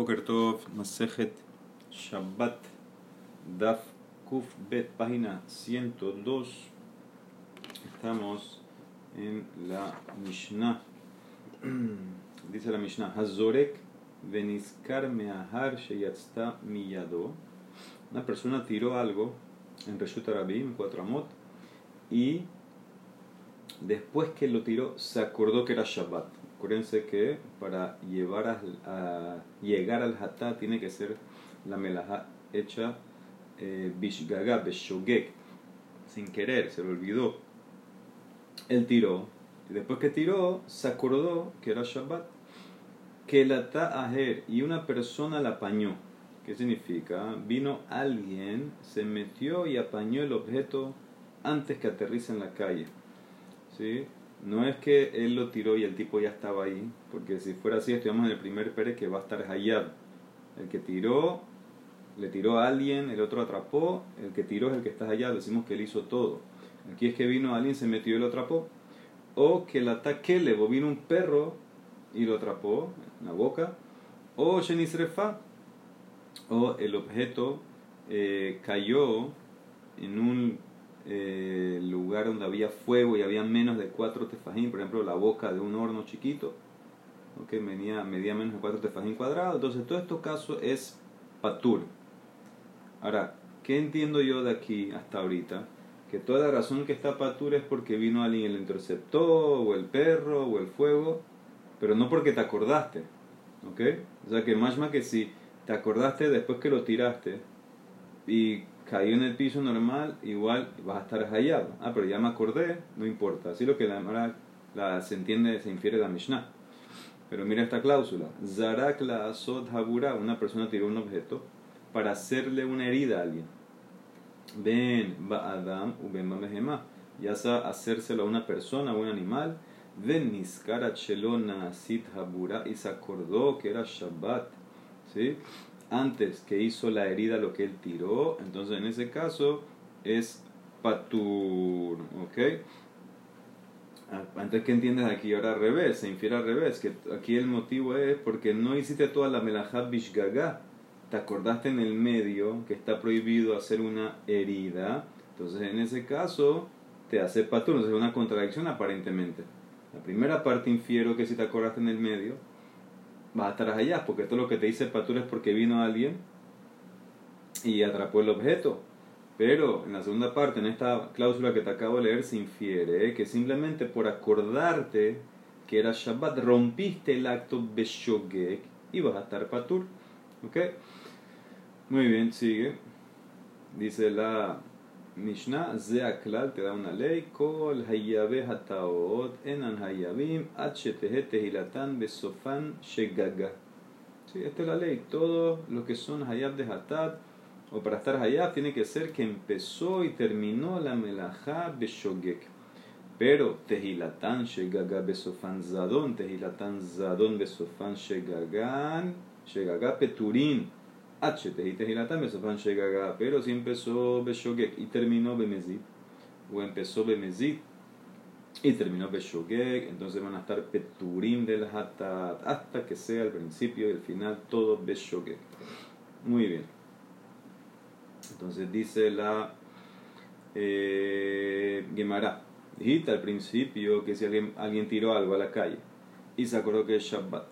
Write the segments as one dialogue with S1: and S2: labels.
S1: Boker Tov, Masejet Shabbat, Daf Kuf Bet, página 102. Estamos en la Mishnah. Dice la Mishnah: Hazorek Veniskar Meahar Sheyatzta Miyado. Una persona tiró algo en Reshut Arabim, cuatro amot, y después que lo tiró se acordó que era Shabbat. Acuérdense que para llevar a, llegar al hatá tiene que ser la melajá hecha eh, sin querer, se lo olvidó. Él tiró, y después que tiró, se acordó que era Shabbat. Que la aher y una persona la apañó. ¿Qué significa? Vino alguien, se metió y apañó el objeto antes que aterrice en la calle. ¿Sí? No es que él lo tiró y el tipo ya estaba ahí, porque si fuera así, estudiamos en el primer Pérez que va a estar Hayab. El que tiró, le tiró a alguien, el otro atrapó, el que tiró es el que está allá, decimos que él hizo todo. Aquí es que vino alguien, se metió y lo atrapó. O que el ataque le vino un perro y lo atrapó en la boca. O Shenisrefa, o el objeto eh, cayó en un eh, lugar donde había fuego y había menos de 4 tefajín, por ejemplo la boca de un horno chiquito, que medía, medía menos de 4 tefajín cuadrados, entonces todo estos casos es patur. Ahora, ¿qué entiendo yo de aquí hasta ahorita? Que toda la razón que está patur es porque vino alguien y lo interceptó, o el perro, o el fuego, pero no porque te acordaste. ¿Ok? O sea que más más que si te acordaste después que lo tiraste y cayó en el piso normal, igual vas a estar hallado. Ah, pero ya me acordé, no importa. Así lo que la, la, se entiende, se infiere la Mishnah. Pero mira esta cláusula. Zarak la habura, una persona tiró un objeto para hacerle una herida a alguien. Ben ba adam u ben. Ya sea hacérselo a una persona o un animal. Ven niskara chelona sit habura y se acordó que era Shabbat. ¿Sí? Antes que hizo la herida lo que él tiró, entonces en ese caso es patur, ¿ok? Antes que entiendes aquí, ahora revés, se infiere al revés, que aquí el motivo es porque no hiciste toda la melajá bishgaga, te acordaste en el medio que está prohibido hacer una herida, entonces en ese caso te hace patur, entonces es una contradicción aparentemente. La primera parte infiero que si te acordaste en el medio, vas a estar allá, porque esto lo que te dice Patur es porque vino alguien y atrapó el objeto. Pero en la segunda parte, en esta cláusula que te acabo de leer, se infiere que simplemente por acordarte que era Shabbat, rompiste el acto Beshogek y vas a estar Patur. ¿Ok? Muy bien, sigue. Dice la Mishnah, Zeaklal te da una ley, Kol Hayabe Hataot, Enan Hayabim, H Tehilatan Besofan Shegaga. Sí, esta es la ley. Todo lo que son Hayab de Hatat, o para estar Hayab, tiene que ser que empezó y terminó la Melajá Beshogek. Pero Tehilatan Shegaga Besofan Zadon, Tehilatan Zadon Besofan Shegagan, Shegaga Peturin. Pero si empezó Beshogek y terminó Bemezit, o empezó Bemezit y terminó Beshogek, entonces van a estar Peturim del Hatat, hasta que sea el principio y el final todo Beshogek. Muy bien. Entonces dice la eh, Gemara, dijiste al principio que si alguien, alguien tiró algo a la calle y se acordó que es Shabbat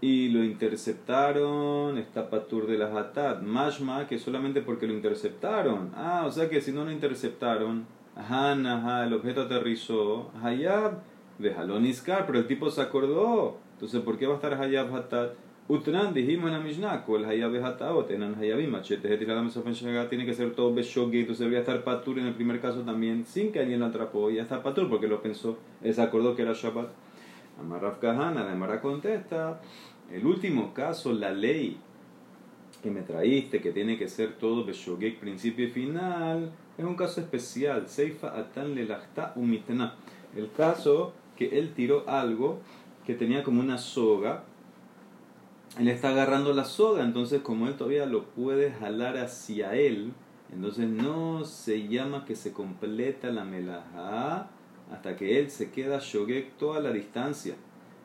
S1: y lo interceptaron, está Patur de la Hatat, Mashma, que solamente porque lo interceptaron. Ah, o sea que si no lo interceptaron, ajá, el objeto aterrizó, Hayab, déjalo Niskar, pero el tipo se acordó. Entonces, ¿por qué va a estar Hayab Hatat? Utran, dijimos en la Mishnah, el Hayab Hataot, en Hayabim, Machete, tiene que ser todo Beshogi, entonces debería estar Patur en el primer caso también, sin que alguien lo atrapó, ya está Patur porque lo pensó, se acordó que era Shabbat. Amarraf Kahana, la Emara contesta, el último caso, la ley que me traíste, que tiene que ser todo Beshogek, principio y final, es un caso especial, Seifa Atan Lelachta Umitna. El caso que él tiró algo que tenía como una soga, él está agarrando la soga, entonces como él todavía lo puede jalar hacia él, entonces no se llama que se completa la melajá hasta que él se queda shogek toda la distancia.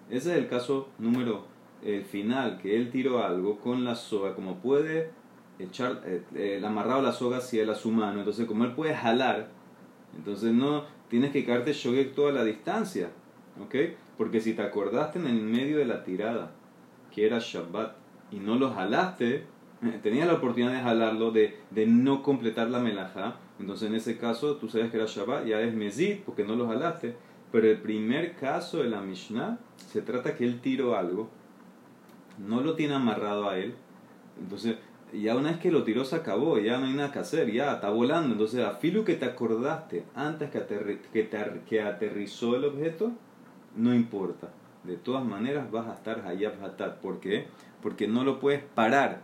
S1: Ese es el caso número el final, que él tiró algo con la soga, como puede echar, eh, el amarrado la soga hacia él a su mano, entonces como él puede jalar, entonces no tienes que caerte shogek toda la distancia, ¿ok? Porque si te acordaste en el medio de la tirada, que era Shabbat, y no lo jalaste, tenías la oportunidad de jalarlo, de, de no completar la melaja, entonces en ese caso tú sabes que era Shabbat, ya es Mezid, porque no lo jalaste, pero el primer caso de la Mishnah se trata que él tiró algo, no lo tiene amarrado a él, entonces ya una vez que lo tiró se acabó, ya no hay nada que hacer, ya está volando. Entonces, a filo que te acordaste antes que, que, que aterrizó el objeto, no importa. De todas maneras vas a estar hayab hatat. ¿Por qué? Porque no lo puedes parar.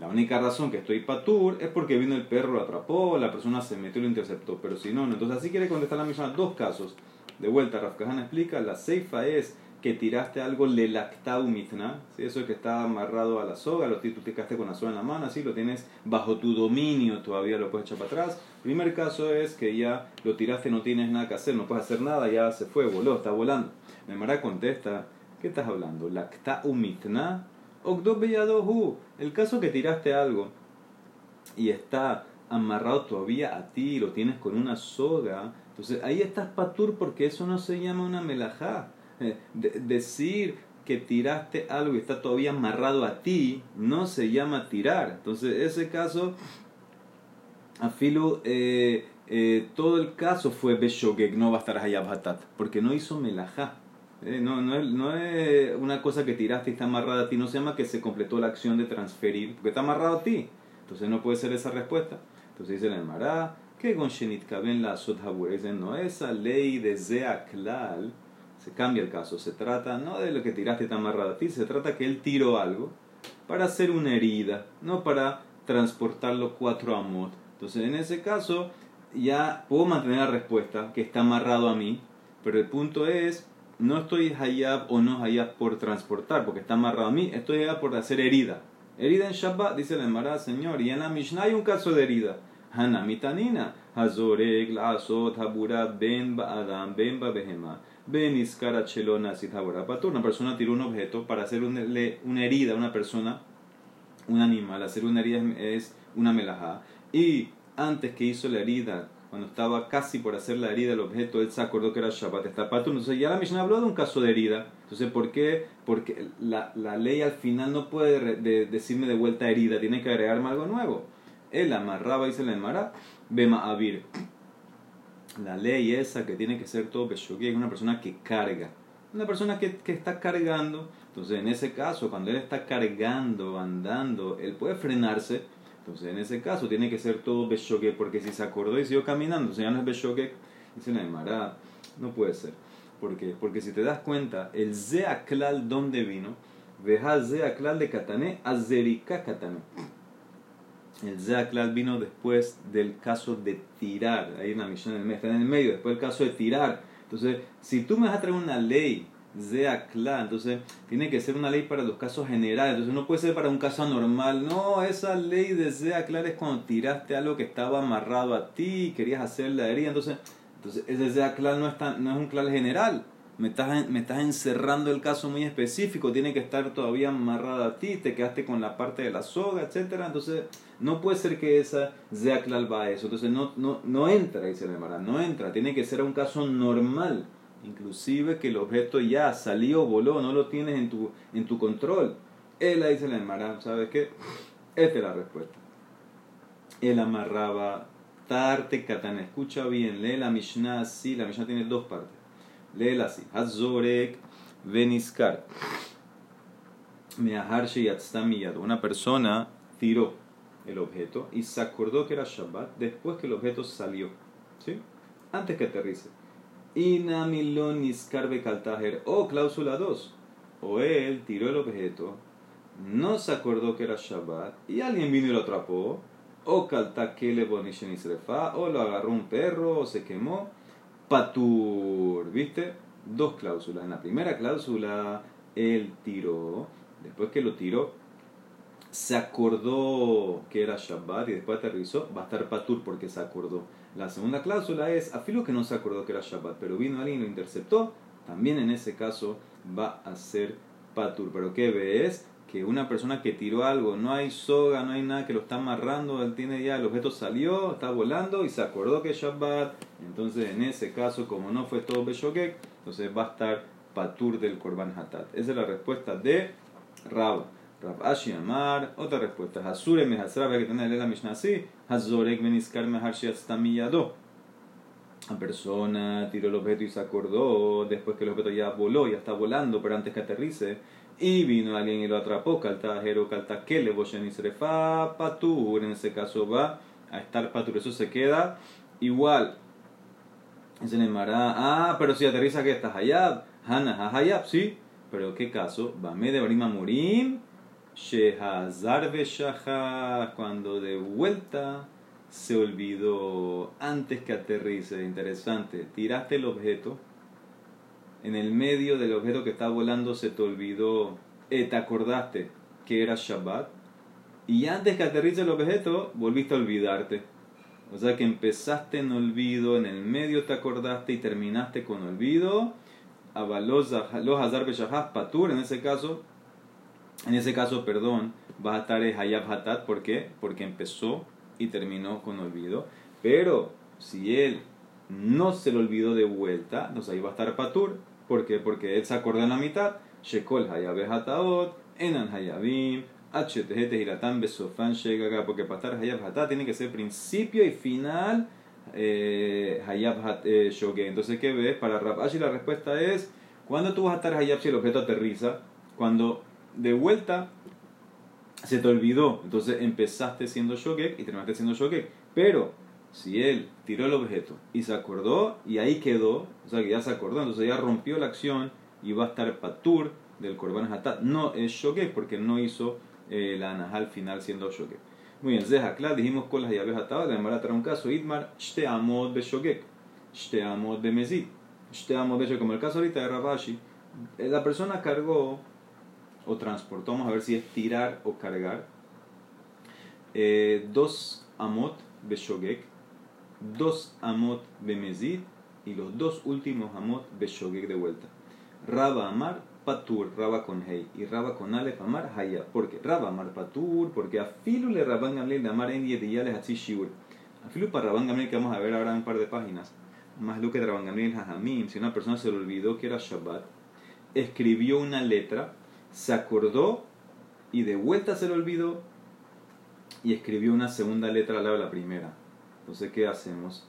S1: La única razón que estoy patur es porque vino el perro, lo atrapó, la persona se metió y lo interceptó. Pero si no, entonces así quiere contestar la misma. Dos casos. De vuelta, Rafkajana explica, la ceifa es que tiraste algo lelactau mitna, ¿sí? eso es que está amarrado a la soga, lo, tú te quedaste con la soga en la mano, así lo tienes bajo tu dominio, todavía lo puedes echar para atrás. Primer caso es que ya lo tiraste, no tienes nada que hacer, no puedes hacer nada, ya se fue, voló, está volando. Memara contesta, ¿qué estás hablando? Lactau mitna, hu. El caso que tiraste algo y está amarrado todavía a ti, lo tienes con una soga, entonces ahí estás patur porque eso no se llama una melajá. Eh, decir que tiraste algo y está todavía amarrado a ti no se llama tirar. Entonces, ese caso, a eh, eh, todo el caso fue Beshogek, no estar Hayabatat, porque no hizo melajá. Eh, no, no, no es una cosa que tiraste y está amarrada a ti, no se llama que se completó la acción de transferir, porque está amarrado a ti. Entonces no puede ser esa respuesta. Entonces dice el Mará, que con Shenit Kaben la no esa ley de Zeaklal se cambia el caso. Se trata no de lo que tiraste tan amarrado a ti, se trata que él tiró algo para hacer una herida, no para transportarlo cuatro amot. Entonces, en ese caso, ya puedo mantener la respuesta que está amarrado a mí, pero el punto es, no estoy hayab o no hayab por transportar, porque está amarrado a mí, estoy hayab por hacer herida. Herida en Shabbat, dice la Emara, Señor, y en la Mishnah hay un caso de herida. Hanamitanina, Hazorek, Lazot, Habura, Ben Adam, Ben. Una persona tiró un objeto para hacer una, herida a una persona, un animal. Hacer una herida es una melajá. Y antes que hizo la herida, cuando estaba casi por hacer la herida el objeto, él se acordó que era Shabbat, está. Entonces ya la Mishnah habló de un caso de herida. Entonces, ¿por qué? Porque la, la ley al final no puede decirme de vuelta herida, tiene que agregarme algo nuevo. Él amarraba y se le amarra, Bema Avir la ley esa que tiene que ser todo Beshogi es una persona que carga. Una persona que, que, está cargando. Entonces, en ese caso, cuando él está cargando, andando, él puede frenarse. Entonces, en ese caso, tiene que ser todo Beshogue. Porque si se acordó y siguió caminando, o sea, ya no es Beshogue, dice la no puede ser. ¿Por qué? Porque si te das cuenta, el Zeaklal, ¿dónde vino? Veja Zeaklal de Katané, Azerika Katané. El Zeaklal vino después del caso de tirar. En la misión del mes, está en el medio. Después el caso de tirar. Entonces, si tú me vas a traer una ley Zeaklal, entonces tiene que ser una ley para los casos generales. Entonces no puede ser para un caso normal. No, esa ley de Zeaklal es cuando tiraste algo que estaba amarrado a ti y querías hacer la herida. Entonces, entonces ese Zeaklal no, no es un clal general me estás, me estás encerrando el caso muy específico, tiene que estar todavía amarrada a ti, te quedaste con la parte de la soga, etcétera Entonces, no puede ser que esa sea va a eso. Entonces, no, no, no entra, dice la Emara, no entra, tiene que ser un caso normal, inclusive que el objeto ya salió, voló, no lo tienes en tu, en tu control. Él dice la Emara, ¿sabes qué? Esta es la respuesta. Él amarraba Tarte Katana, escucha bien, lee la Mishnah, sí, la Mishnah tiene dos partes Léela así. Hazorek Veniskar. Una persona tiró el objeto y se acordó que era Shabbat después que el objeto salió. ¿Sí? Antes que aterrice. Inamilon Niskar Bekaltaher. O cláusula 2. O él tiró el objeto, no se acordó que era Shabbat y alguien vino y lo atrapó. O Kaltakele Bonishen O lo agarró un perro o se quemó Patur, ¿viste? Dos cláusulas. En la primera cláusula, él tiró, después que lo tiró, se acordó que era Shabbat y después aterrizó, va a estar Patur porque se acordó. La segunda cláusula es, afilo que no se acordó que era Shabbat, pero vino alguien y lo interceptó, también en ese caso va a ser patur. Pero ¿qué ves? Que una persona que tiró algo, no hay soga, no hay nada que lo está amarrando, él tiene ya, el objeto salió, está volando y se acordó que es Shabbat. Entonces, en ese caso, como no fue todo Beshogek, entonces va a estar patur del Korban Hatat. Esa es la respuesta de Rab. Rab Ashi Amar, otra respuesta. Hasure me hasrab, que la Mishnah así. Hazorek. La persona tiró el objeto y se acordó después que el objeto ya voló, ya está volando, pero antes que aterrice. Y vino alguien y lo atrapó, caltajero, caltaquele, boyen y srefa, patur. En ese caso va a estar patur. Eso se queda igual. Se le ah, pero si aterriza que estás allá, Hana hayab, sí. Pero ¿qué caso? Bame de Barima Murim, Shehazar cuando de vuelta se olvidó antes que aterrice. Interesante. Tiraste el objeto. En el medio del objeto que está volando se te olvidó. Eh, te acordaste que era Shabbat. Y antes que aterrice el objeto, volviste a olvidarte. O sea que empezaste en olvido, en el medio te acordaste y terminaste con olvido. Avalos los Hazar Patur, en ese caso, en ese caso, perdón, va a estar Hayab Hatat, ¿por qué? Porque empezó y terminó con olvido. Pero si él no se lo olvidó de vuelta, entonces ahí va a estar Patur. ¿Por qué? Porque él se acordó en la mitad. Shekol Hayab Hataot, Enan Hayabim, HTG Tehiratan Besofan Shegaka. Porque para estar Hayab Hatat tiene que ser principio y final eh, Hayab eh, Shoge. Entonces, ¿qué ves? Para Rabashi la respuesta es: ¿cuándo tú vas a estar Hayab si el objeto aterriza? Cuando de vuelta se te olvidó, entonces empezaste siendo Shogek y terminaste siendo Shogek. Pero si él tiró el objeto y se acordó y ahí quedó, o sea que ya se acordó, entonces ya rompió la acción y va a estar Patur del Korban Hatat. No es Shogek porque no hizo eh, la Anahal final siendo Shogek. Muy bien, Zehakla, dijimos con las llaves atadas, la Emara trae un caso, Idmar, Shte Amod Beshogek, Shte Amod Bemezid, Shte Amod Beshogek, como el caso ahorita de Rabashi, eh, la persona cargó o transportó, vamos a ver si es tirar o cargar, eh, dos Amot Beshogek, dos Amot Bemezid y los dos últimos Amot Beshogek de vuelta. Raba Amar, patur, raba con hey, y raba con alef, amar haya. porque Raba amar patur, porque afilu le raban gamliel de amar en yediyales así shiur. Afilu para raban gamliel que vamos a ver ahora un par de páginas. Más lo que raban gamliel hajamim, si una persona se le olvidó que era Shabbat, escribió una letra, se acordó y de vuelta se le olvidó y escribió una segunda letra al lado de la primera. Entonces, ¿qué hacemos?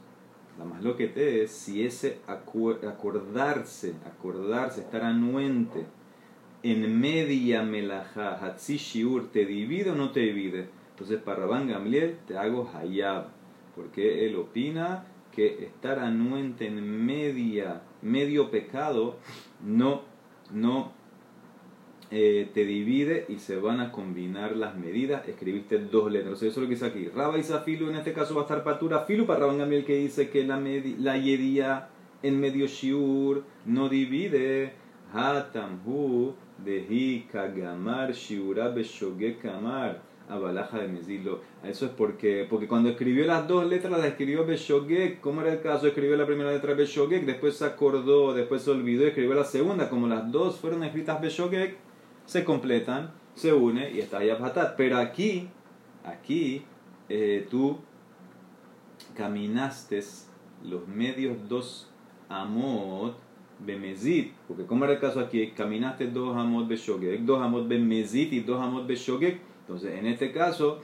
S1: La más lo que te es si ese acordarse, acordarse, estar anuente en media melajá, hatzi shiur, ¿te divide o no te divide? Entonces, para Rabán Gamliel te hago hayab, porque él opina que estar anuente en media, medio pecado no, no eh, te divide y se van a combinar las medidas. Escribiste dos letras. eso es lo que dice aquí. Raba y en este caso va a estar patura. Filu para Rabban Gamliel que dice que la, la yedía en medio shiur no divide. Hatamhu dehi kagamar shiura beshoge kamar. Abalaja de Mesilo. Eso es porque, porque cuando escribió las dos letras las escribió Beshogek. ¿Cómo era el caso? Escribió la primera letra Beshogek, después se acordó, después se olvidó y escribió la segunda. Como las dos fueron escritas Beshogek, se completan, se une y está Hatat. Pero aquí, aquí, eh, tú caminaste los medios dos amot bemezit, porque como era el caso aquí, caminaste dos amot beshogek, dos amot bemezit y dos amot beshogek, entonces en este caso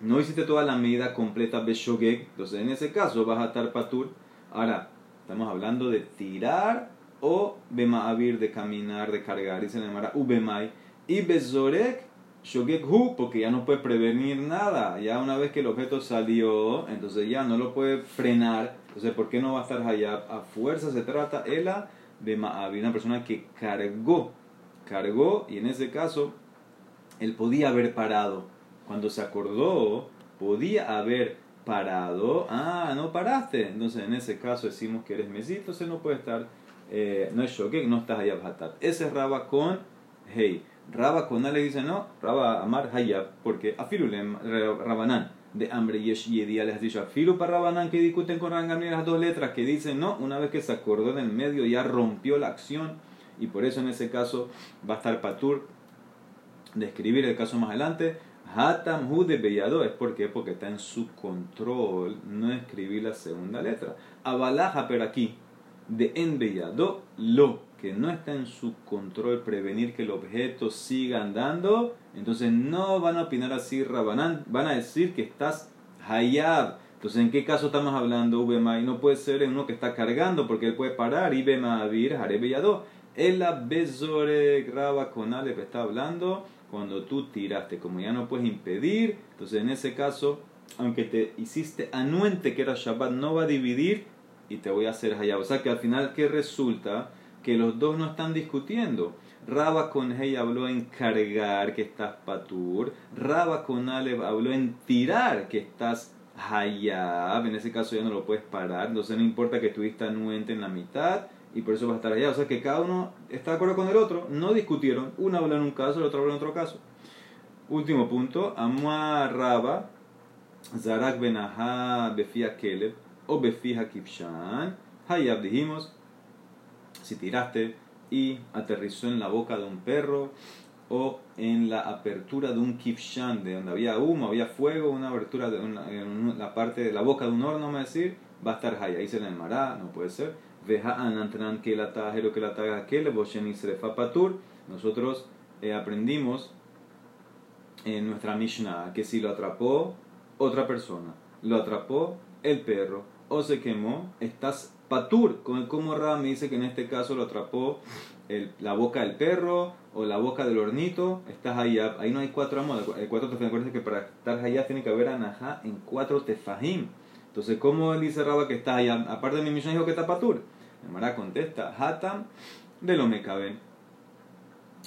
S1: no hiciste toda la medida completa beshogek, entonces en ese caso vas a estar patur. Ahora, estamos hablando de tirar o Bema'avir de caminar, de cargar, se le llamará Ubemai. Y Bezorek, Shogek Hu, porque ya no puede prevenir nada. Ya una vez que el objeto salió, entonces ya no lo puede frenar. Entonces, ¿por qué no va a estar allá? A fuerza se trata Ela de una persona que cargó, cargó, y en ese caso, él podía haber parado. Cuando se acordó, podía haber parado. Ah, no paraste. Entonces, en ese caso decimos que eres mesito, entonces no puede estar eh, no es shogek, no estás hayab hatat. Ese es raba con hey. Raba con le dice no, raba amar hayab, porque afilulem rabanan de hambre yesh yedia les dicho afilu para rabanan que discuten con Rangamliel las dos letras que dicen no, una vez que se acordó en el medio ya rompió la acción y por eso en ese caso va a estar patur de escribir el caso más adelante. Hatam hu de beyado es porque porque está en su control no escribir la segunda letra. Abalaja pero aquí de en beyado lo que no está en su control prevenir que el objeto siga andando, entonces no van a opinar así Rabanán, van a decir que estás hayab. Entonces, ¿en qué caso estamos hablando? y no puede ser en uno que está cargando porque él puede parar. y vir haré beyado. El bezore graba con Aleph está hablando cuando tú tiraste. Como ya no puedes impedir, entonces en ese caso, aunque te hiciste anuente que era Shabbat, no va a dividir y te voy a hacer hayab. O sea que al final, ¿qué resulta? Que los dos no están discutiendo. Raba con Hey habló en cargar, que estás patur. Raba con Aleb habló en tirar, que estás hayab. En ese caso ya no lo puedes parar. Entonces no importa que estuviste anuente en la mitad y por eso va a estar allá. O sea que cada uno está de acuerdo con el otro, no discutieron, uno habla en un caso, el otro habla en otro caso. Último punto, Amua Raba, Zarak Benaha Befia Keleb o Befia Kipshan. Hayab dijimos, si tiraste y aterrizó en la boca de un perro o en la apertura de un kipshan, de donde había humo, había fuego, una abertura de en la parte de la boca de un horno, me decir, va a estar ahí, ahí se le mará, no puede ser nosotros eh, aprendimos en nuestra Mishnah que si lo atrapó otra persona, lo atrapó el perro o se quemó, estás patur. Como Ram dice que en este caso lo atrapó la boca del perro o la boca del hornito, estás ahí. Ahí no hay cuatro amos, hay cuatro tefajim. que para estar allá tiene que haber anajá en cuatro tefajim. Entonces, ¿cómo dice Raba que está allá? Aparte de mi Mishnah dijo que está patur. Mara contesta, Hatam de lo caben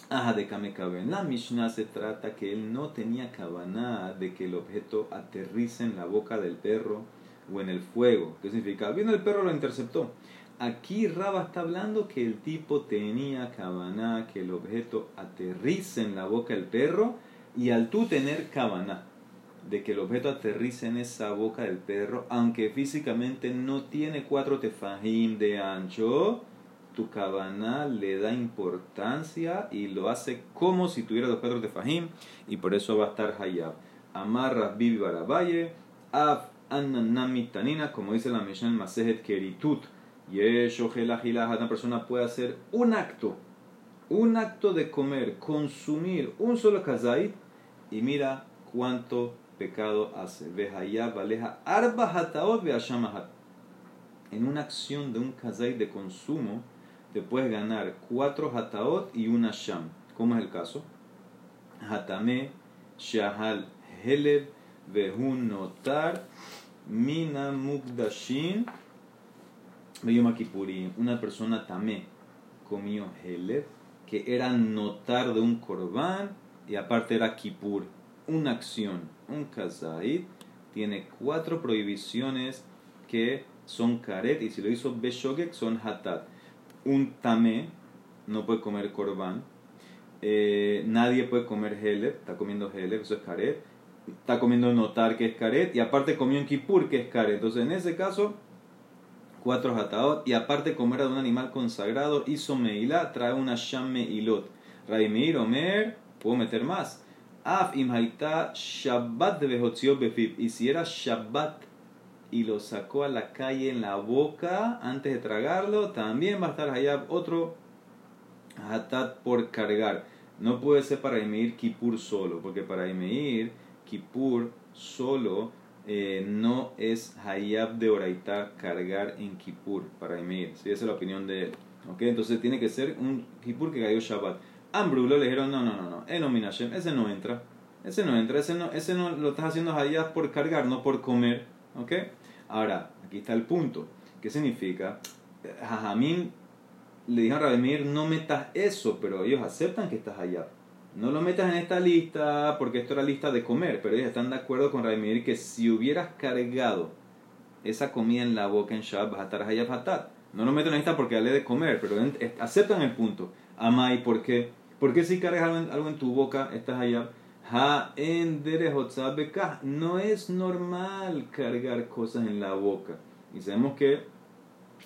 S1: Aja de caben La Mishnah se trata que él no tenía cabana de que el objeto aterrice en la boca del perro o en el fuego. ¿Qué significa? Viendo el perro lo interceptó. Aquí Raba está hablando que el tipo tenía cabana que el objeto aterrice en la boca del perro y al tú tener cabana de que el objeto aterrice en esa boca del perro, aunque físicamente no tiene cuatro tefajim de ancho, tu cabana le da importancia y lo hace como si tuviera los cuatro tefajim, y por eso va a estar hayab. Amarra bibi barabaye, af ananami tanina, como dice la Mishnah Masejet Keritut. Una persona puede hacer un acto, un acto de comer, consumir un solo kazait, y mira cuánto pecado hace. valeja arba hataot En una acción de un kazay de consumo, te puedes ganar cuatro hataot y una sham. ¿Cómo es el caso? Hatame, shahal, heleb, vehun notar, mina mukdashin, Una persona tamé comió heleb, que era notar de un korban y aparte era kipur una acción, un kazait, tiene cuatro prohibiciones que son karet y si lo hizo beshogek son hatat. Un tamé no puede comer korban. Eh, nadie puede comer heleb, está comiendo heleb, eso es karet. Está comiendo notar que es karet y aparte comió en kipur que es karet. Entonces en ese caso, cuatro hataot y aparte comer de un animal consagrado, hizo meilá, trae una sham ilot. Raimir, Omer, puedo meter más Af imhaita Shabbat de befib. Y si era Shabbat y lo sacó a la calle en la boca antes de tragarlo, también va a estar allá otro hatat por cargar. No puede ser para emitir Kippur solo, porque para emitir Kippur solo eh, no es Hayab de Oraita cargar en Kippur para emitir. esa es la opinión de él. ¿Okay? Entonces tiene que ser un Kippur que cayó Shabbat. Ambrulo le dijeron, no, no, no, no, Enominashem, ese no entra. Ese no entra, ese no, ese no lo estás haciendo allá por cargar, no por comer. ¿Ok? Ahora, aquí está el punto. ¿Qué significa? Jajamín le dijo a Rabemir, no metas eso, pero ellos aceptan que estás allá. No lo metas en esta lista porque esto era lista de comer, pero ellos están de acuerdo con Rabemir que si hubieras cargado esa comida en la boca en Shabbat, vas a estar fatal. No lo meto en esta porque hable de comer, pero aceptan el punto. Amai, ¿por qué? Porque si cargas algo en, tu boca, estás allá. Ha en No es normal cargar cosas en la boca. Y sabemos que,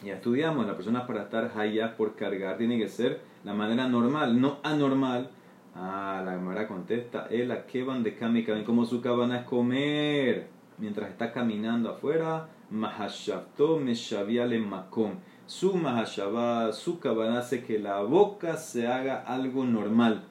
S1: ya estudiamos, la persona para estar allá por cargar tiene que ser la manera normal, no anormal. Ah, la Gemara contesta, el que van de kami como su cabana es comer mientras está caminando afuera, mahashavto meshaviale makom. Su mahashavá, su cabana hace que la boca se haga algo normal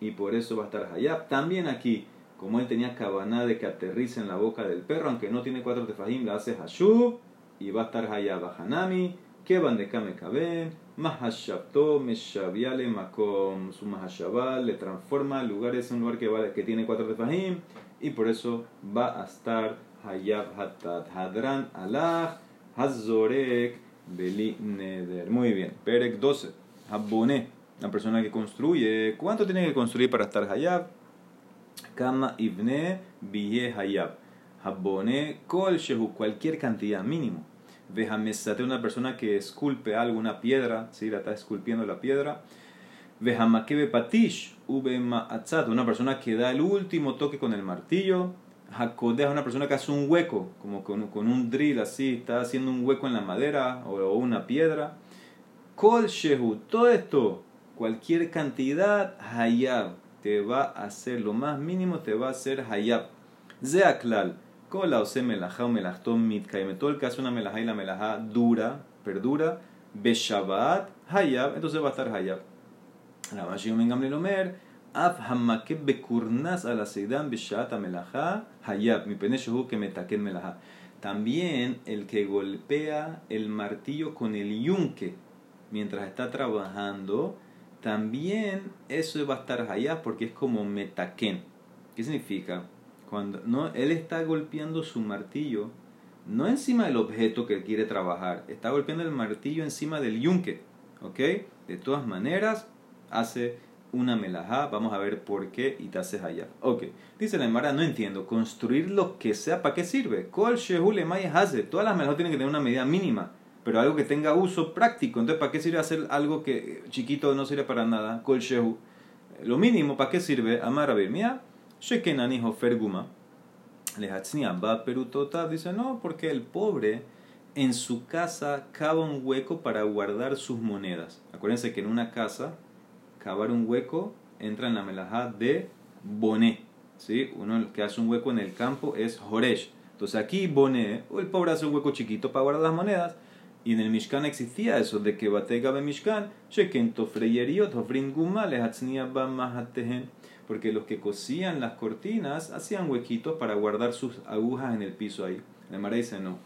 S1: y por eso va a estar hayab. También aquí, como él tenía cabana de que aterrice en la boca del perro, aunque no tiene cuatro tefajim, la hace hashub y va a estar hayab. Hanami, que van de kame kaben, mahashavto meshaviale makom. Su mahashavá le transforma el lugar, es un lugar que, que tiene cuatro tefajim y por eso va a estar hayab hatat. Hadran alach hazorek beli neder. Muy bien, perek 12. Habone, la persona que construye. ¿Cuánto tiene que construir para estar hayab? Kama ibne biye hayab. Habone kol shehu, cualquier cantidad mínimo. Vejamesate una persona que esculpe algo, una piedra, ¿sí? la está esculpiendo la piedra. Vejamakebe patish, ube ma'atzat, una persona que da el último toque con el martillo. Hakodeh una persona que hace un hueco, como con, con, un drill así, está haciendo un hueco en la madera o, una piedra. Kol shehu, todo esto, cualquier cantidad, hayab, te va a hacer, lo más mínimo te va a hacer hayab. Zeaklal, kol la ose melajá o todo el que hace una melajá y la melajá dura, perdura, beshabat, hayab, entonces va a estar hayab. La Mashiyom en Gamliel Omer, Af hamakeb bekurnas a la seidan beshat melajá hayab, pene que metaken melajá. También el que golpea el martillo con el yunque mientras está trabajando, también eso va a estar hayab porque es como metaken. ¿Qué significa? Cuando no, él está golpeando su martillo, no encima del objeto que quiere trabajar, está golpeando el martillo encima del yunque. ¿Ok? De todas maneras, hace una melajá, vamos a ver por qué y te haces allá. Ok, dice la Emara, no entiendo, construir lo que sea, ¿para qué sirve? Kol hace, todas las melajá tienen que tener una medida mínima, pero algo que tenga uso práctico, entonces ¿para qué sirve hacer algo que chiquito no sirve para nada? Kol shehu, lo mínimo, ¿para qué sirve? Amar a mira, shekenani ferguma, va perutota, dice no, porque el pobre en su casa cava un hueco para guardar sus monedas. Acuérdense que en una casa cavar un hueco entra en la melajá de boné. ¿sí? Uno que hace un hueco en el campo es joresh. Entonces aquí boné, el pobre hace un hueco chiquito para guardar las monedas. Y en el Mishkan existía eso de que batega be Mishkan, sheken tofreyeriot, ofrin guma, porque los que cosían las cortinas hacían huequitos para guardar sus agujas en el piso ahí. La Mara dice no,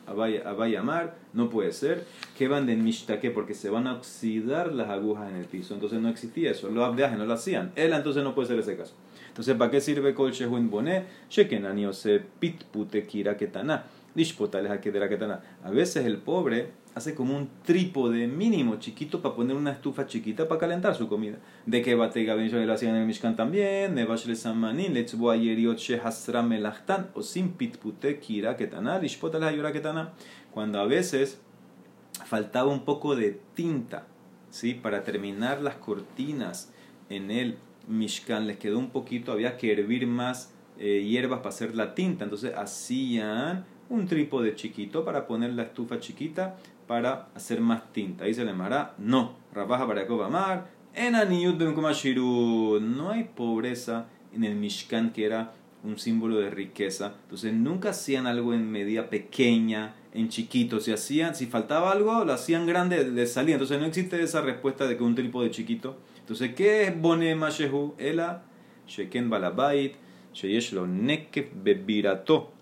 S1: llamar no puede ser. Que van de mishtake porque se van a oxidar las agujas en el piso. Entonces no existía eso. Los abdeajes no lo hacían. Él entonces no puede ser ese caso. Entonces, ¿para qué sirve kol shehun boné? Shekenani se pitpute kira ketana. A veces el pobre hace como un trípode mínimo chiquito para poner una estufa chiquita para calentar su comida. De que batega ben lo hacían en el Mishkan también, le samanin, letzbo ayeriot shehasra melachtan, o sin pitpute kira ketana, lishpota la yura ketana. Cuando a veces faltaba un poco de tinta, ¿sí? Para terminar las cortinas en el Mishkan, les quedó un poquito, había que hervir más eh, hierbas para hacer la tinta, entonces hacían un trípode chiquito para poner la estufa chiquita para hacer más tinta. Ahí se le llamará no. Rabaja para Amar. En No hay pobreza en el Mishkan que era un símbolo de riqueza. Entonces nunca hacían algo en medida pequeña, en chiquito. Si hacían, si faltaba algo, lo hacían grande, de salía. Entonces no existe esa respuesta de que un trípode chiquito. Entonces, ¿qué es Bone Mashehu? Ela, Sheken Balabait, Sheyesh lo Nekef Bebirato.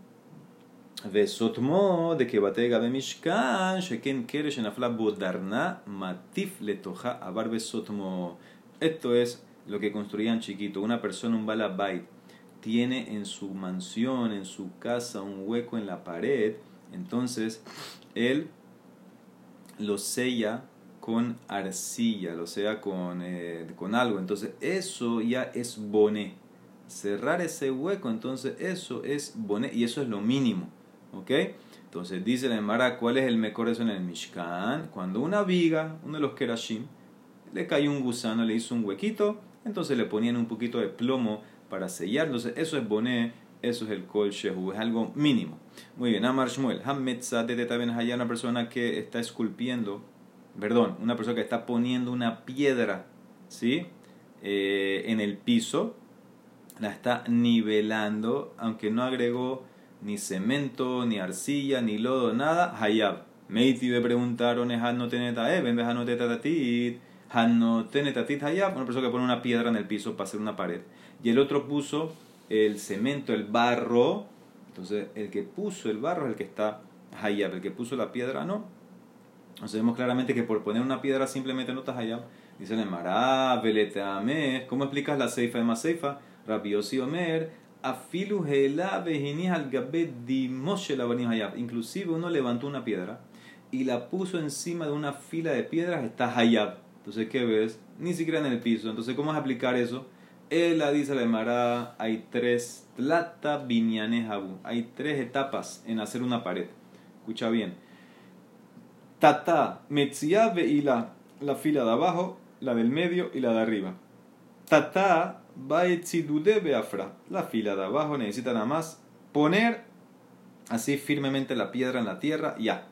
S1: וסותמו דקבתי במשכן, שכן קרש שנפלה בו דרנה, מטיף לתוכה עבר בסותמו. Esto es lo que construían chiquito. Una persona, un balabait, tiene en su mansión, en su casa, un hueco en la pared. Entonces, él lo sella con arcilla, lo sella con, eh, con algo. Entonces, eso ya es boné. Cerrar ese hueco, entonces eso es boné y eso es lo mínimo. ¿Ok? Entonces dice la Emara, ¿cuál es el mejor eso en el Mishkan? Cuando una viga, uno de los Kerashim, le cayó un gusano, le hizo un huequito, entonces le ponían un poquito de plomo para sellar. Entonces eso es boné, eso es el kol shehu, es algo mínimo. Muy bien, Amar Shmuel, de también hay una persona que está esculpiendo, perdón, una persona que está poniendo una piedra ¿sí? Eh, en el piso, la está nivelando, aunque no agregó ni cemento, ni arcilla, ni lodo, nada, hayab. Meiti le preguntaron, no teneta even, no tatit, no tenetatit hayab, una persona que pone una piedra en el piso para hacer una pared. Y el otro puso el cemento, el barro, entonces el que puso el barro es el que está hayab, el que puso la piedra no. Entonces vemos claramente que por poner una piedra simplemente no está hayab. Dice el Mará, ¿cómo explicas la ceifa de más ceifa? Rabiosi Omer, afilu al Inclusive uno levantó una piedra y la puso encima de una fila de piedras, está hayab. Entonces, ¿qué ves? Ni siquiera en el piso. Entonces, ¿cómo es aplicar eso? Él dice la Emara, hay tres. Hay tres etapas en hacer una pared. Escucha bien. Tata, metzia veila. La fila de abajo, la del medio y la de arriba. Tata, baetzidude beafra. La fila de abajo necesita nada más poner así firmemente la piedra en la tierra. Ya.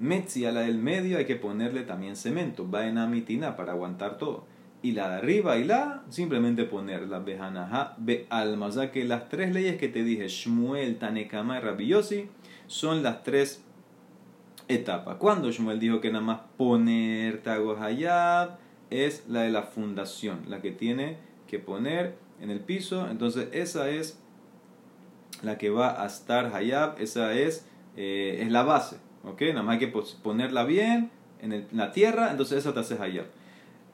S1: Metzia, la del medio, hay que ponerle también cemento. Va en amitina para aguantar todo y la de arriba y la, simplemente poner la bejanaja be alma. O sea que las tres leyes que te dije, Shmuel, Tanekama y Rabiosi, son las tres etapas. Cuando Shmuel dijo que nada más poner Tago Hayab, es la de la fundación, la que tiene que poner en el piso. Entonces, esa es la que va a estar Hayab, esa es, eh, es la base. ¿Ok? Nada más hay que ponerla bien en, la tierra, entonces eso te hace Hayab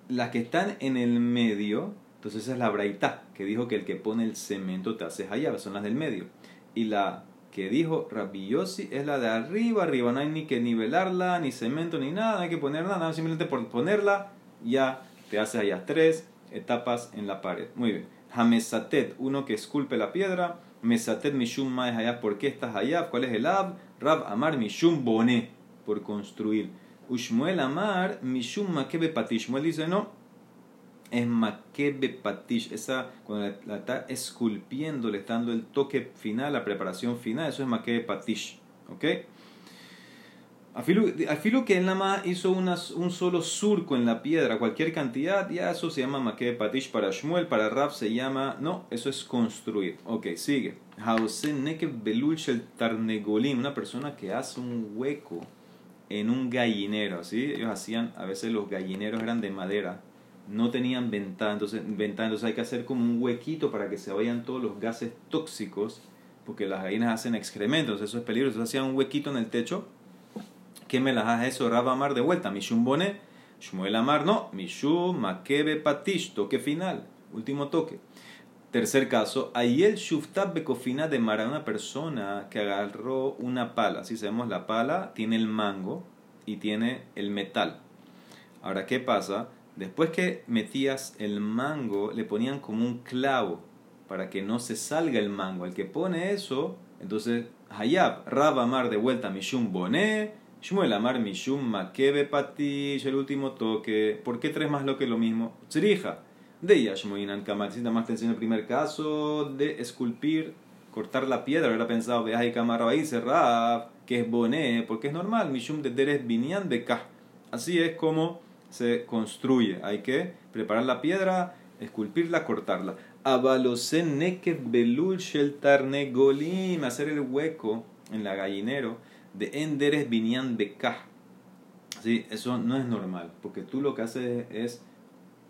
S1: las que están en el medio, entonces esa es la braita, que dijo que el que pone el cemento te hace allá, son las del medio. Y la que dijo Rabbi es la de arriba, arriba, no hay ni que nivelarla, ni cemento, ni nada, no hay que poner nada, simplemente por ponerla ya te hace allá tres etapas en la pared. Muy bien. Hamesatet, uno que esculpe la piedra. Mesatet mishum maes allá, ¿por qué estás allá? ¿Cuál es el ab? Rab amar mishum boné, por construir. Ushmuel Amar, Mishum Makebe Patish. Shmuel dice, no, es Makebe Patish. Esa, cuando la, está esculpiendo, le está dando el toque final, la preparación final, eso es Makebe Patish. ¿Ok? Afilo que él nada más hizo un solo surco en la piedra, cualquier cantidad, ya eso se llama Makebe Patish para Shmuel, para Rab se llama, no, eso es construir. Ok, sigue. Hausen Neke Belulchel Tarnegolim, una persona que hace un hueco en un gallinero, ¿sí? Ellos hacían, a veces los gallineros eran de madera, no tenían ventana, entonces, hay que hacer como un huequito para que se vayan todos los gases tóxicos, porque las gallinas hacen excrementos, eso es peligroso, hacían un huequito en el techo, ¿qué me las hace eso? Raba Amar de vuelta, Mishum Boné, Shmuel Amar no, Mishum Makebe Patish, toque final, último toque. Tercer caso, Ayel Shuftab Bekofina de Mara, una persona que agarró una pala. Si sabemos, la pala tiene el mango y tiene el metal. Ahora, ¿qué pasa? Después que metías el mango, le ponían como un clavo para que no se salga el mango. El que pone eso, entonces, Hayab, Rab Amar de vuelta, Mishum Boné, Shmuel Amar Mishum Makebe Patish, el último toque. ¿Por qué tres más lo que lo mismo? Tzrija de Yashmoinan Kamat. Nada más te enseño el primer caso de esculpir, cortar la piedra. Hubiera pensado, de y Kamara ahí cerrar, que es boné, porque es normal. Mishum de Deres Binyan Bekah. Así es como se construye. Hay que preparar la piedra, esculpirla, cortarla. Abalosen Neke Belul Shel Tarnegolim. Hacer el hueco en la gallinero de Enderes Binyan Bekah. Sí, eso no es normal, porque tú lo que haces es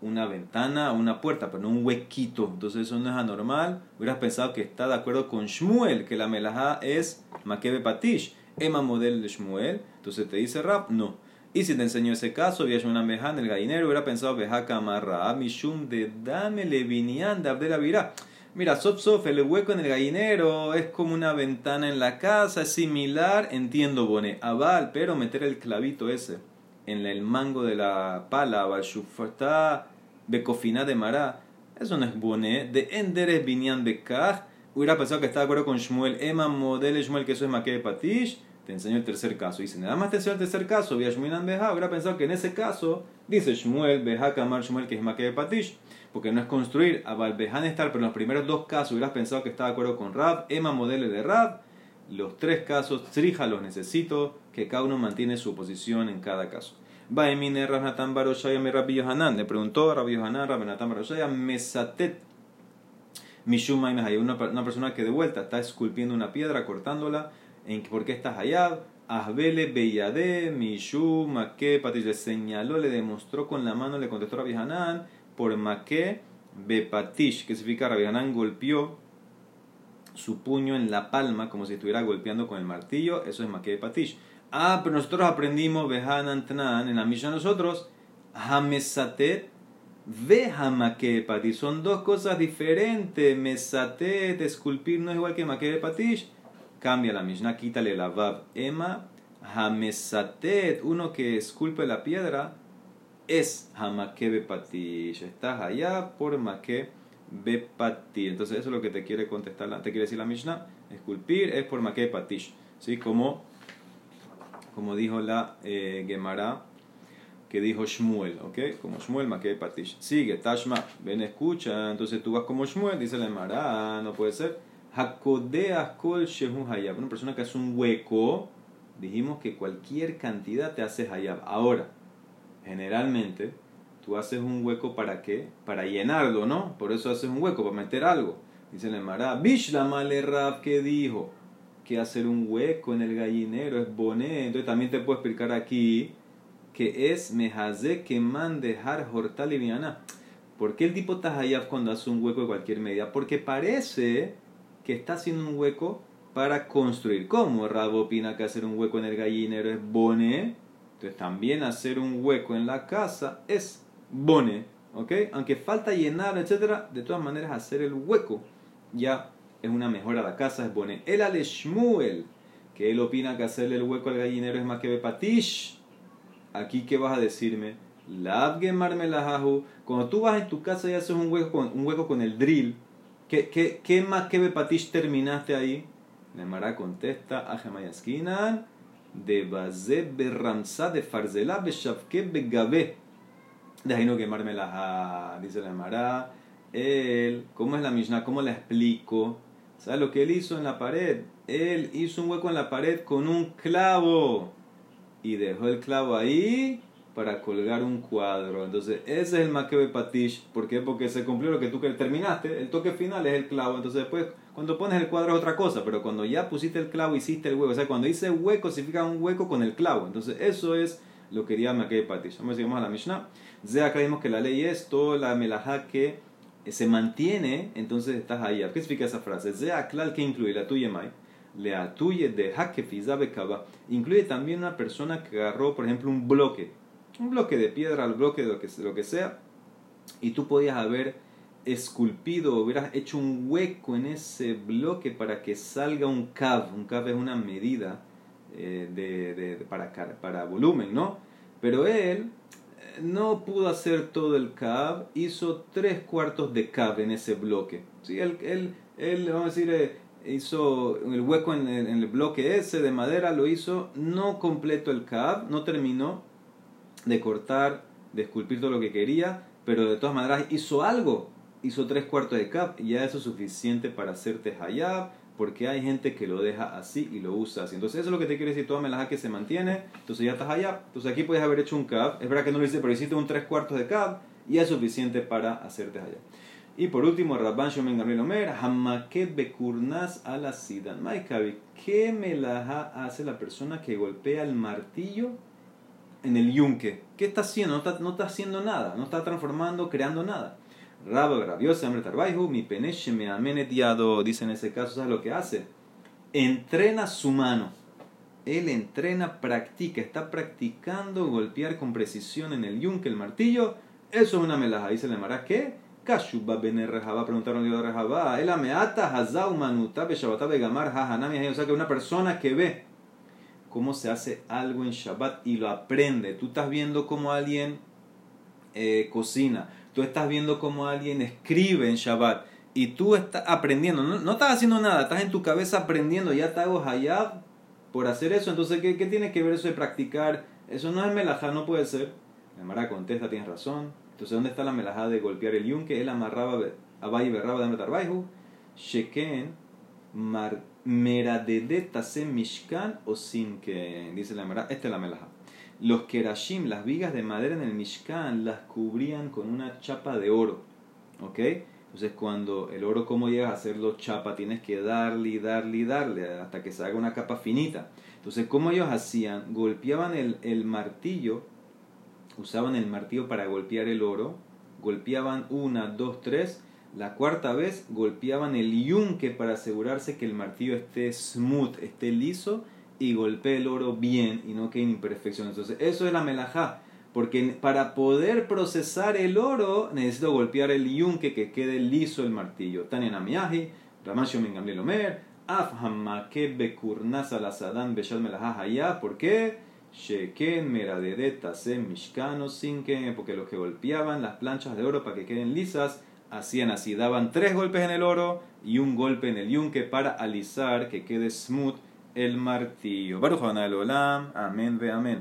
S1: una ventana o una puerta, pero no un huequito. Entonces eso no es anormal. Hubieras pensado que está de acuerdo con Shmuel, que la melajá es Makebe Patish, Emma model de Shmuel. Entonces te dice Rap, no. Y si te enseñó ese caso, había una meja en el gallinero, hubiera pensado Beja Kamarra, Mishum de Dame Levinian de Abdel Avirá. Mira, Sof el hueco en el gallinero es como una ventana en la casa, es similar, entiendo, Bone, Aval, pero meter el clavito ese en el mango de la pala, está Becofina de Mará, eso no es boné, de Enderes Binyan Bekaj, hubiera pensado que estaba de acuerdo con Shmuel, Emma Model Shmuel, que eso es Maque Patish, te enseñó el tercer caso. Dice, nada más te enseñó el tercer caso, vía Shmuel Beja, hubiera pensado que en ese caso, dice Shmuel, Beja Kamar Shmuel, que es Maque Patish, porque no es construir, a Valbejan estar, pero en los primeros dos casos hubieras pensado que estaba de acuerdo con Rab, Emma Model de Rab, los tres casos, Trija los necesito, que cada uno mantiene su posición en cada caso. Baemine Rabnatan Baroshaya me Rabbi Yohanan. Le preguntó a Rabbi Yohanan, Rabbi Natan Baroshaya, Mesatet Mishuma y una, una persona que de vuelta está esculpiendo una piedra, cortándola. ¿En, ¿Por qué estás allá? Asbele Beyade, Mishu, Maque, Patish le señaló, le demostró con la mano, le contestó a Rabbi Hanan, por Maque, Bepatish, que significa Rabbi Hanan golpeó su puño en la palma como si estuviera golpeando con el martillo, eso es Maque Patish. Ah, pero nosotros aprendimos Behanan Tnan, en la misión nosotros, Hamesatet, ve Patish, son dos cosas diferentes, Mesatet, esculpir no es igual que Maque Patish cambia la Mishnah, quítale la Vav Ema, Hamesatet, uno que esculpe la piedra, es Hamake Bepatish. Estás allá por Make Bepatish. Entonces, eso es lo que te quiere contestar, te quiere decir la Mishnah. Esculpir es por Make Bepatish. ¿Sí? Como, como dijo la eh, Gemara que dijo Shmuel, ¿ok? Como Shmuel, Make Bepatish. Sigue, Tashma, ven, escucha. Entonces tú vas como Shmuel, dice la Gemara, no puede ser. Hakodeas kol shehu hayab. Una persona que hace un hueco, dijimos que cualquier cantidad te hace hayab. Ahora, generalmente, tú haces un hueco para qué? Para llenarlo, ¿no? Por eso haces un hueco, para meter algo. Dice el Emara, Bishlamale Rab que dijo que hacer un hueco en el gallinero es boné. Entonces también te puedo explicar aquí que es mehaze que man dejar hortal y ¿Por qué el tipo hayab cuando hace un hueco de cualquier medida? Porque parece que está haciendo un hueco para construir. ¿Cómo Rabo opina que hacer un hueco en el gallinero es bone? También hacer un hueco en la casa es bone. ¿Ok? Aunque falta llenar, etc. De todas maneras, hacer el hueco ya es una mejora la casa, es bone. El Ale Shmuel, que él opina que hacerle el hueco al gallinero es más que bepatish. Aquí, ¿qué vas a decirme? Cuando tú vas en tu casa y haces un hueco con, un hueco con el drill, ¿Qué, qué, qué más que Bepatish terminaste ahí? Nemara contesta, Ajemayaskinan, de Bazé Berramsa de Farzela Beshavke Begabe. De ahí no quemarme la dice la Nemara. Él, ¿cómo es la Mishnah? ¿Cómo la explico? ¿Sabes lo que él hizo en la pared? Él hizo un hueco en la pared con un clavo y dejó el clavo ahí para colgar un cuadro. Entonces, ese es el Makebe Patish. ¿Por qué? Porque se cumplió lo que tú terminaste. El toque final es el clavo. Entonces, después, cuando pones el cuadro es otra cosa. Pero cuando ya pusiste el clavo, hiciste el hueco. O sea, cuando dice hueco, significa un hueco con el clavo. Entonces, eso es lo que diría Makebe Patish. Vamos a a la Mishnah. De acá vimos que la ley es toda la melajá que se mantiene. Entonces, estás ahí. ¿Qué significa esa frase? Zea klal que incluye la tuya, Mai le atuye de hakefizabe kaba. Incluye también una persona que agarró, por ejemplo, un bloque un bloque de piedra, un bloque de lo que, sea, y tú podías haber esculpido, hubieras hecho un hueco en ese bloque para que salga un cav. Un cav es una medida eh, de, para, para volumen, ¿no? Pero él eh, no pudo hacer todo el cav, hizo tres cuartos de cav en ese bloque. ¿Sí? Él, él, él vamos a decir, eh, hizo el hueco en el, en el, bloque ese de madera, lo hizo, no completo el cav, no terminó, de cortar, de esculpir todo lo que quería, pero de todas maneras hizo algo, hizo tres cuartos de cap, y ya eso es suficiente para hacerte hayab, porque hay gente que lo deja así y lo usa así. Entonces eso es lo que te quiere decir, toda melaja que se mantiene, entonces ya estás hayab. Entonces aquí puedes haber hecho un cap, es verdad que no lo hice, pero hiciste un tres cuartos de cap, y es suficiente para hacerte hayab. Y por último, Rabban Shomen Gabriel Omer, Hamaket Bekurnas a la Sidan. ¿qué melaja hace la persona que golpea el martillo en el yunque. ¿Qué está haciendo? No está, no haciendo nada, no está transformando, creando nada. Rabba rabiosa, mi peneche me amenetiado, dice en ese caso, ¿sabes lo que hace? Entrena su mano. Él entrena, practica, está practicando golpear con precisión en el yunque, el martillo. Eso es una melaja. Dice le mará, ¿qué? Kashuba ben Rejaba, preguntaron a Rejaba, el ameata hazau manuta beshabata begamar hahanami, o sea que una persona que ve cómo se hace algo en Shabbat y lo aprende. Tú estás viendo cómo alguien eh, cocina, tú estás viendo cómo alguien escribe en Shabbat y tú estás aprendiendo. No, estás haciendo nada, estás en tu cabeza aprendiendo. Ya te hago hayab por hacer eso. Entonces, ¿qué, tiene que ver eso de practicar? Eso no es melajá, no puede ser. La Mara contesta, tienes razón. Entonces, ¿dónde está la melajá de golpear el yunque? Él amarraba a Berraba de Metarbaihu. Sheken Meradedetase Mishkan o sin que dice la Mara, esta es la melaja. los kerashim, las vigas de madera en el Mishkan, las cubrían con una chapa de oro. ¿Ok? Entonces cuando el oro, ¿cómo llegas a hacerlo chapa? Tienes que darle darle darle hasta que se haga una capa finita. Entonces, ¿cómo ellos hacían? Golpeaban el, el martillo, usaban el martillo para golpear el oro, golpeaban una, dos, tres, la cuarta vez golpeaban el yunque para asegurarse que el martillo esté smooth, esté liso y golpee el oro bien y no quede imperfección. Entonces, eso es la melajá. Porque para poder procesar el oro necesito golpear el yunque que quede liso el martillo. Tania Namiyahi, Ramasho Mengamliel Omer, Af Hammake Bekurnasa la Sadan Beshal Melajá Hayá. ¿Por qué? Sheken Meradedet Tasem Mishkano Sinken. Porque los que golpeaban las planchas de oro para que queden lisas hacían así, daban tres golpes en el oro y un golpe en el yunque para alisar que quede smooth el martillo. Baruch Olam, amén ve amén.